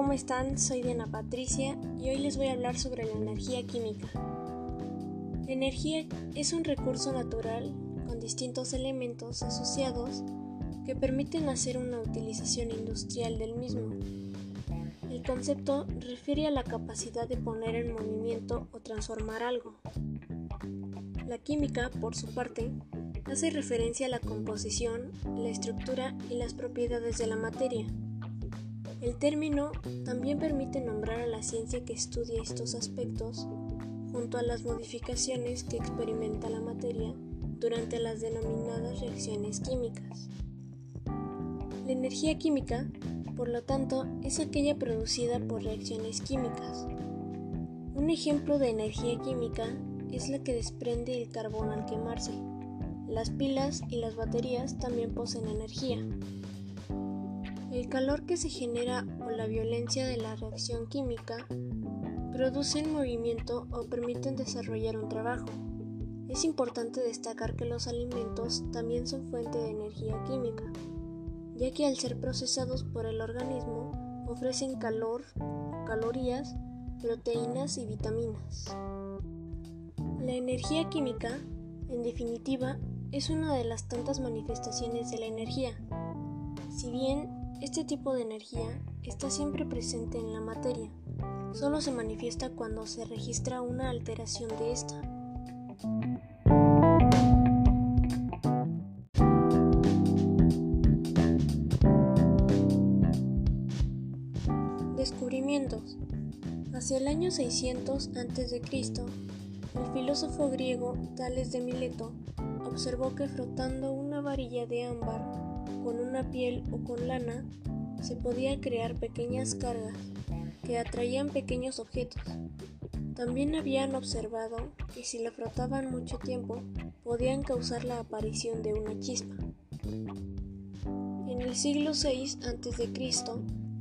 ¿cómo están? Soy Diana Patricia y hoy les voy a hablar sobre la energía química. Energía es un recurso natural con distintos elementos asociados que permiten hacer una utilización industrial del mismo. El concepto refiere a la capacidad de poner en movimiento o transformar algo. La química, por su parte, hace referencia a la composición, la estructura y las propiedades de la materia. El término también permite nombrar a la ciencia que estudia estos aspectos junto a las modificaciones que experimenta la materia durante las denominadas reacciones químicas. La energía química, por lo tanto, es aquella producida por reacciones químicas. Un ejemplo de energía química es la que desprende el carbón al quemarse. Las pilas y las baterías también poseen energía. El calor que se genera o la violencia de la reacción química producen movimiento o permiten desarrollar un trabajo. Es importante destacar que los alimentos también son fuente de energía química, ya que al ser procesados por el organismo ofrecen calor, calorías, proteínas y vitaminas. La energía química, en definitiva, es una de las tantas manifestaciones de la energía. Si bien este tipo de energía está siempre presente en la materia, solo se manifiesta cuando se registra una alteración de esta. Descubrimientos. Hacia el año 600 a.C., el filósofo griego Tales de Mileto observó que frotando una varilla de ámbar con una piel o con lana se podía crear pequeñas cargas que atraían pequeños objetos. También habían observado que si la frotaban mucho tiempo podían causar la aparición de una chispa. En el siglo VI a.C.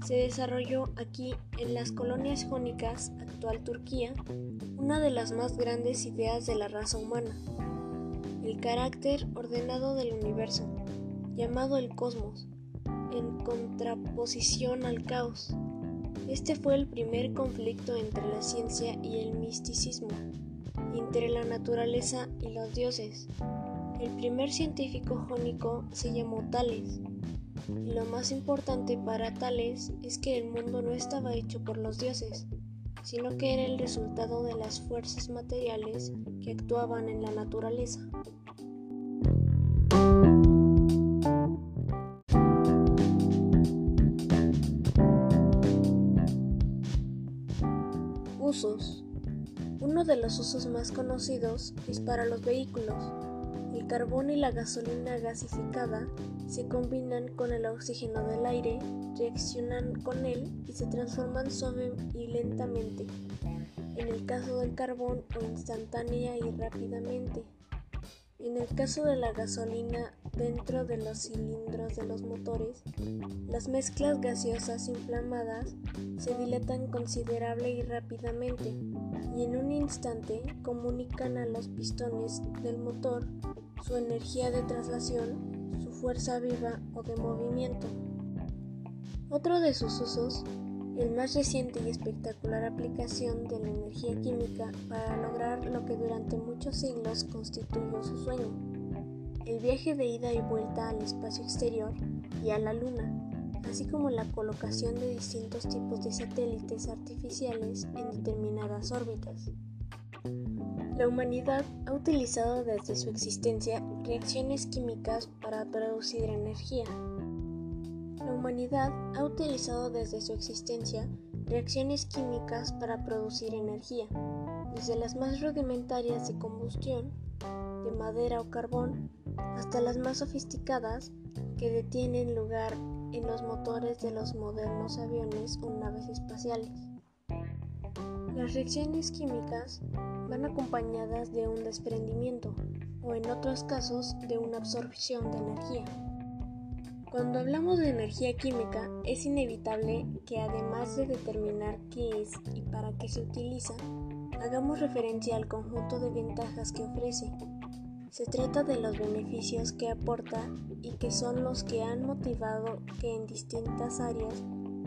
se desarrolló aquí en las colonias jónicas, actual Turquía, una de las más grandes ideas de la raza humana, el carácter ordenado del universo, llamado el cosmos, en contraposición al caos. Este fue el primer conflicto entre la ciencia y el misticismo, entre la naturaleza y los dioses. El primer científico jónico se llamó Tales, y lo más importante para Tales es que el mundo no estaba hecho por los dioses, sino que era el resultado de las fuerzas materiales que actuaban en la naturaleza. Uno de los usos más conocidos es para los vehículos. El carbón y la gasolina gasificada se combinan con el oxígeno del aire, reaccionan con él y se transforman suave y lentamente. En el caso del carbón instantánea y rápidamente. En el caso de la gasolina dentro de los cilindros de los motores, las mezclas gaseosas inflamadas se dilatan considerable y rápidamente y en un instante comunican a los pistones del motor su energía de traslación, su fuerza viva o de movimiento. Otro de sus usos el más reciente y espectacular aplicación de la energía química para lograr lo que durante muchos siglos constituyó su sueño, el viaje de ida y vuelta al espacio exterior y a la Luna, así como la colocación de distintos tipos de satélites artificiales en determinadas órbitas. La humanidad ha utilizado desde su existencia reacciones químicas para producir energía, la humanidad ha utilizado desde su existencia reacciones químicas para producir energía, desde las más rudimentarias de combustión, de madera o carbón, hasta las más sofisticadas que detienen lugar en los motores de los modernos aviones o naves espaciales. Las reacciones químicas van acompañadas de un desprendimiento o en otros casos de una absorción de energía. Cuando hablamos de energía química, es inevitable que además de determinar qué es y para qué se utiliza, hagamos referencia al conjunto de ventajas que ofrece. Se trata de los beneficios que aporta y que son los que han motivado que en distintas áreas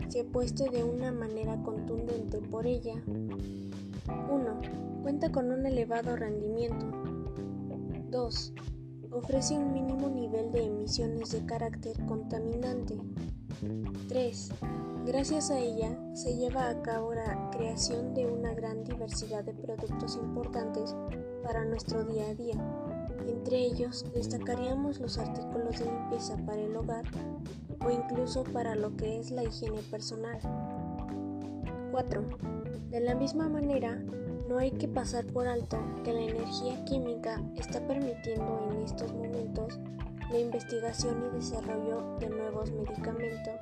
se apueste de una manera contundente por ella. 1. Cuenta con un elevado rendimiento. 2. Ofrece un mínimo nivel de emisiones de carácter contaminante. 3. Gracias a ella se lleva a cabo la creación de una gran diversidad de productos importantes para nuestro día a día. Entre ellos destacaríamos los artículos de limpieza para el hogar o incluso para lo que es la higiene personal. 4. De la misma manera, no hay que pasar por alto que la energía química está permitiendo en estos momentos la investigación y desarrollo de nuevos medicamentos,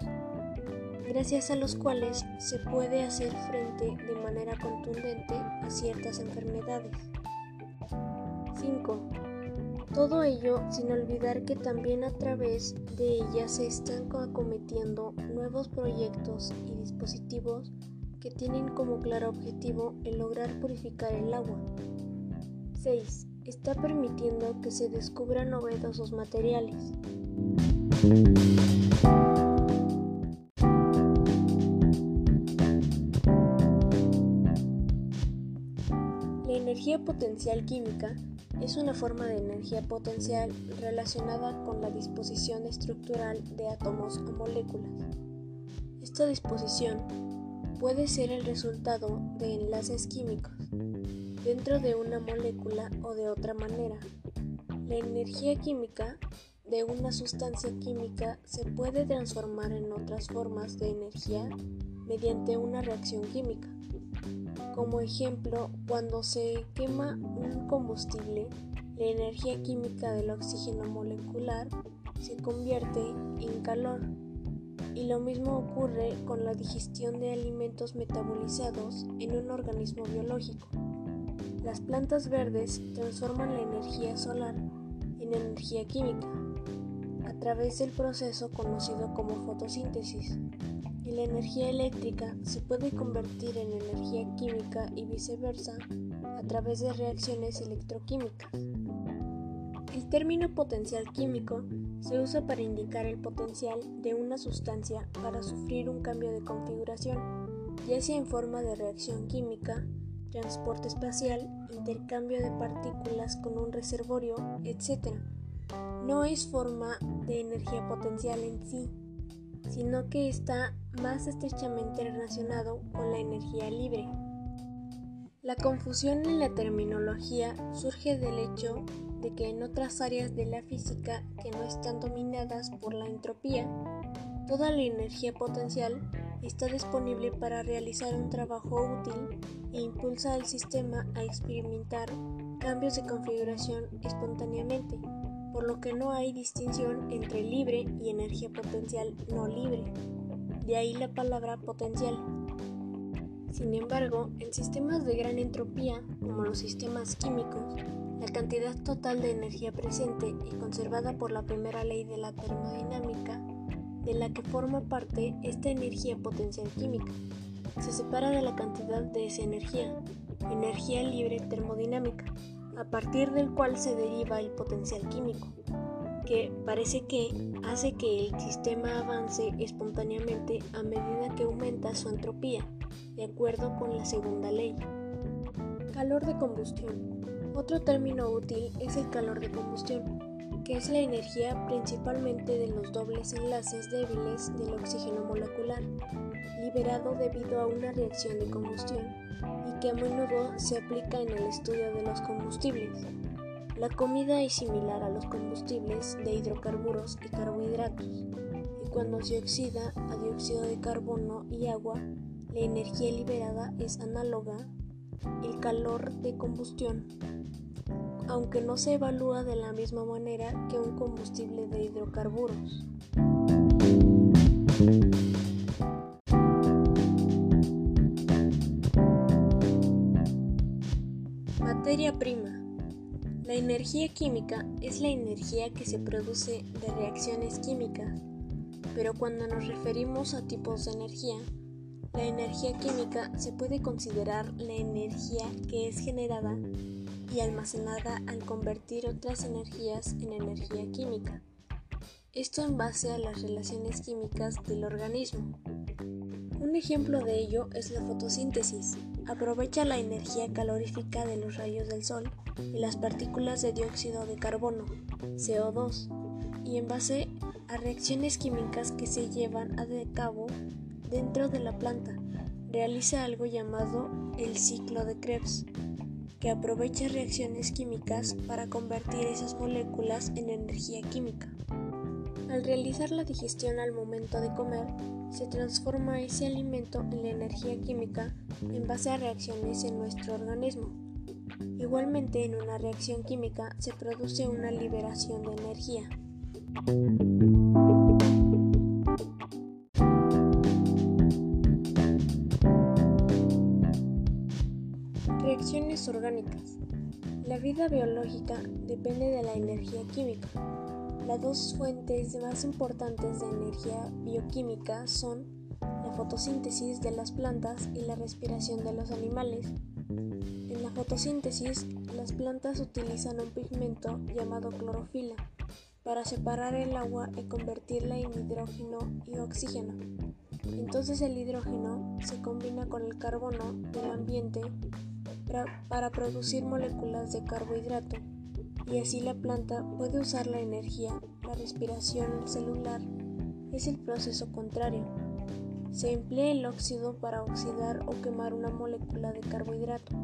gracias a los cuales se puede hacer frente de manera contundente a ciertas enfermedades. 5. Todo ello sin olvidar que también a través de ella se están acometiendo nuevos proyectos y dispositivos que tienen como claro objetivo el lograr purificar el agua. 6. Está permitiendo que se descubran novedosos materiales. Potencial química es una forma de energía potencial relacionada con la disposición estructural de átomos o moléculas. Esta disposición puede ser el resultado de enlaces químicos dentro de una molécula o de otra manera. La energía química de una sustancia química se puede transformar en otras formas de energía mediante una reacción química. Como ejemplo, cuando se quema un combustible, la energía química del oxígeno molecular se convierte en calor. Y lo mismo ocurre con la digestión de alimentos metabolizados en un organismo biológico. Las plantas verdes transforman la energía solar en energía química a través del proceso conocido como fotosíntesis la energía eléctrica se puede convertir en energía química y viceversa a través de reacciones electroquímicas. El término potencial químico se usa para indicar el potencial de una sustancia para sufrir un cambio de configuración, ya sea en forma de reacción química, transporte espacial, intercambio de partículas con un reservorio, etc. No es forma de energía potencial en sí, sino que está más estrechamente relacionado con la energía libre. La confusión en la terminología surge del hecho de que en otras áreas de la física que no están dominadas por la entropía, toda la energía potencial está disponible para realizar un trabajo útil e impulsa al sistema a experimentar cambios de configuración espontáneamente por lo que no hay distinción entre libre y energía potencial no libre. De ahí la palabra potencial. Sin embargo, en sistemas de gran entropía, como los sistemas químicos, la cantidad total de energía presente y conservada por la primera ley de la termodinámica, de la que forma parte esta energía potencial química, se separa de la cantidad de esa energía, energía libre termodinámica, a partir del cual se deriva el potencial químico, que parece que hace que el sistema avance espontáneamente a medida que aumenta su entropía, de acuerdo con la segunda ley. Calor de combustión. Otro término útil es el calor de combustión, que es la energía principalmente de los dobles enlaces débiles del oxígeno molecular, liberado debido a una reacción de combustión que a menudo se aplica en el estudio de los combustibles. La comida es similar a los combustibles de hidrocarburos y carbohidratos, y cuando se oxida a dióxido de carbono y agua, la energía liberada es análoga el calor de combustión, aunque no se evalúa de la misma manera que un combustible de hidrocarburos. Prima. La energía química es la energía que se produce de reacciones químicas, pero cuando nos referimos a tipos de energía, la energía química se puede considerar la energía que es generada y almacenada al convertir otras energías en energía química. Esto en base a las relaciones químicas del organismo. Un ejemplo de ello es la fotosíntesis. Aprovecha la energía calorífica de los rayos del sol y las partículas de dióxido de carbono, CO2, y en base a reacciones químicas que se llevan a cabo dentro de la planta, realiza algo llamado el ciclo de Krebs, que aprovecha reacciones químicas para convertir esas moléculas en energía química. Al realizar la digestión al momento de comer, se transforma ese alimento en la energía química en base a reacciones en nuestro organismo. Igualmente, en una reacción química se produce una liberación de energía. Reacciones orgánicas. La vida biológica depende de la energía química. Las dos fuentes más importantes de energía bioquímica son la fotosíntesis de las plantas y la respiración de los animales. En la fotosíntesis, las plantas utilizan un pigmento llamado clorofila para separar el agua y convertirla en hidrógeno y oxígeno. Entonces el hidrógeno se combina con el carbono del ambiente para producir moléculas de carbohidrato y así la planta puede usar la energía. La respiración celular es el proceso contrario. Se emplea el óxido para oxidar o quemar una molécula de carbohidrato,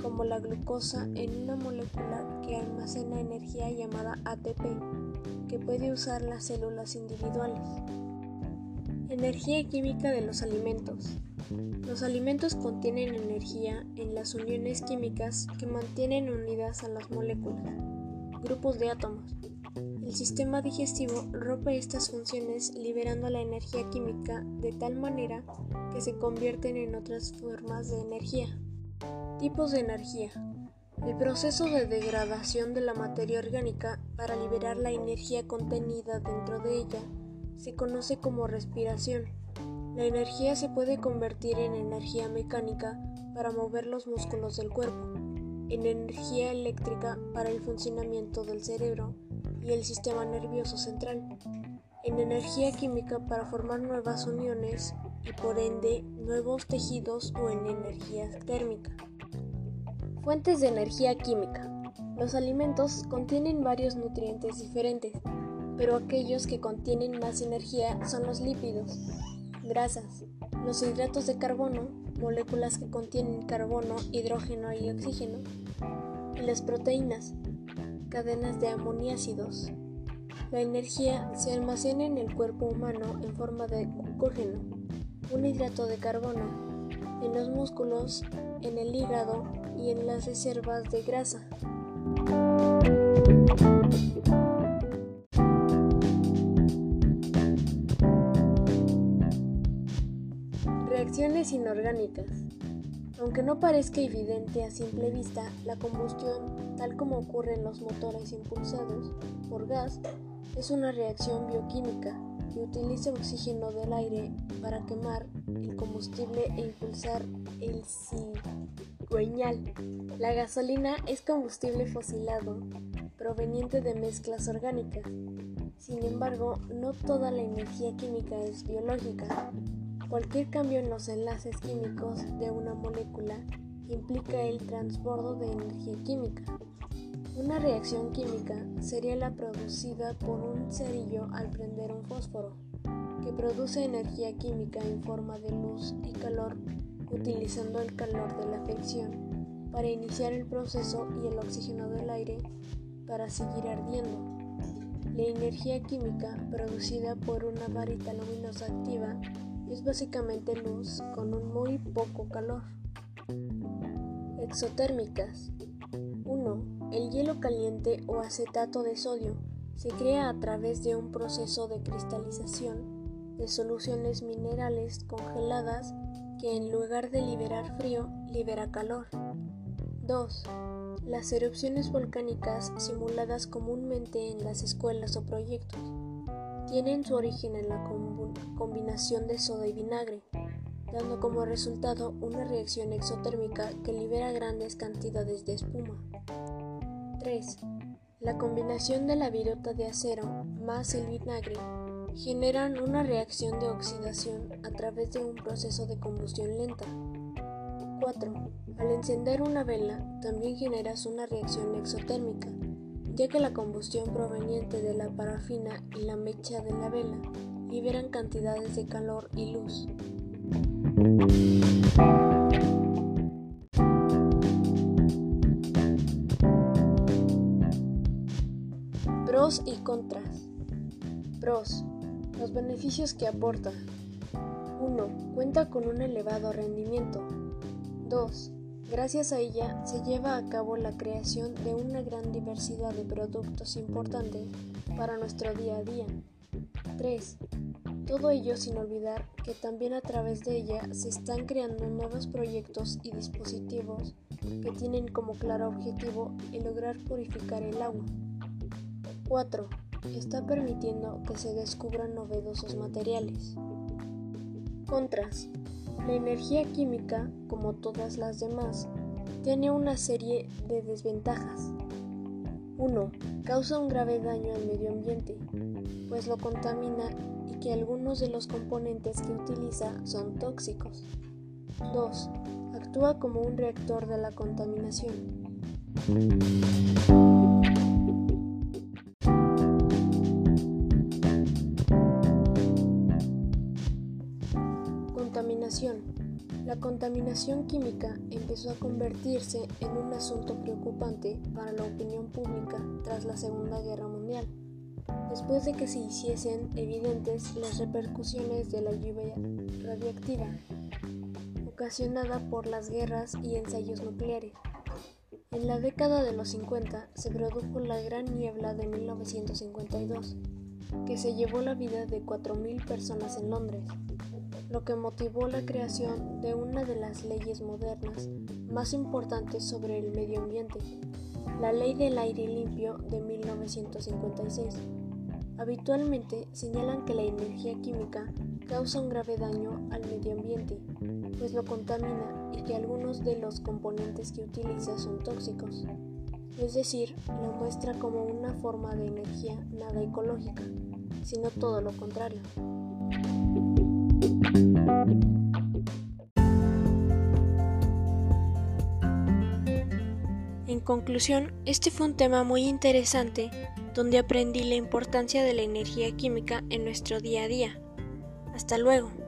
como la glucosa en una molécula que almacena energía llamada ATP, que puede usar las células individuales. Energía química de los alimentos. Los alimentos contienen energía en las uniones químicas que mantienen unidas a las moléculas grupos de átomos. El sistema digestivo rompe estas funciones liberando la energía química de tal manera que se convierten en otras formas de energía. Tipos de energía. El proceso de degradación de la materia orgánica para liberar la energía contenida dentro de ella se conoce como respiración. La energía se puede convertir en energía mecánica para mover los músculos del cuerpo en energía eléctrica para el funcionamiento del cerebro y el sistema nervioso central, en energía química para formar nuevas uniones y por ende nuevos tejidos o en energía térmica. Fuentes de energía química. Los alimentos contienen varios nutrientes diferentes, pero aquellos que contienen más energía son los lípidos, grasas, los hidratos de carbono, moléculas que contienen carbono, hidrógeno y oxígeno, y las proteínas, cadenas de aminoácidos. La energía se almacena en el cuerpo humano en forma de glucógeno, un hidrato de carbono, en los músculos, en el hígado y en las reservas de grasa. Reacciones inorgánicas. Aunque no parezca evidente a simple vista, la combustión, tal como ocurre en los motores impulsados por gas, es una reacción bioquímica que utiliza oxígeno del aire para quemar el combustible e impulsar el cigüeñal. La gasolina es combustible fosilado proveniente de mezclas orgánicas. Sin embargo, no toda la energía química es biológica. Cualquier cambio en los enlaces químicos de una molécula implica el transbordo de energía química. Una reacción química sería la producida por un cerillo al prender un fósforo, que produce energía química en forma de luz y calor utilizando el calor de la fricción para iniciar el proceso y el oxígeno del aire para seguir ardiendo. La energía química producida por una varita luminosa activa es básicamente luz con un muy poco calor. Exotérmicas 1. El hielo caliente o acetato de sodio se crea a través de un proceso de cristalización de soluciones minerales congeladas que en lugar de liberar frío, libera calor. 2. Las erupciones volcánicas simuladas comúnmente en las escuelas o proyectos tienen su origen en la combinación de soda y vinagre, dando como resultado una reacción exotérmica que libera grandes cantidades de espuma. 3. La combinación de la viruta de acero más el vinagre generan una reacción de oxidación a través de un proceso de combustión lenta. 4. Al encender una vela también generas una reacción exotérmica, ya que la combustión proveniente de la parafina y la mecha de la vela liberan cantidades de calor y luz. Pros y contras. Pros. Los beneficios que aporta. 1. Cuenta con un elevado rendimiento. 2. Gracias a ella se lleva a cabo la creación de una gran diversidad de productos importantes para nuestro día a día. 3. Todo ello sin olvidar que también a través de ella se están creando nuevos proyectos y dispositivos que tienen como claro objetivo el lograr purificar el agua. 4. Está permitiendo que se descubran novedosos materiales. Contras. La energía química, como todas las demás, tiene una serie de desventajas. 1. Causa un grave daño al medio ambiente, pues lo contamina y que algunos de los componentes que utiliza son tóxicos. 2. Actúa como un reactor de la contaminación. Contaminación química empezó a convertirse en un asunto preocupante para la opinión pública tras la Segunda Guerra Mundial, después de que se hiciesen evidentes las repercusiones de la lluvia radiactiva ocasionada por las guerras y ensayos nucleares. En la década de los 50 se produjo la Gran Niebla de 1952, que se llevó la vida de 4.000 personas en Londres lo que motivó la creación de una de las leyes modernas más importantes sobre el medio ambiente, la Ley del Aire Limpio de 1956. Habitualmente señalan que la energía química causa un grave daño al medio ambiente, pues lo contamina y que algunos de los componentes que utiliza son tóxicos. Es decir, lo muestra como una forma de energía nada ecológica, sino todo lo contrario. En conclusión, este fue un tema muy interesante donde aprendí la importancia de la energía química en nuestro día a día. Hasta luego.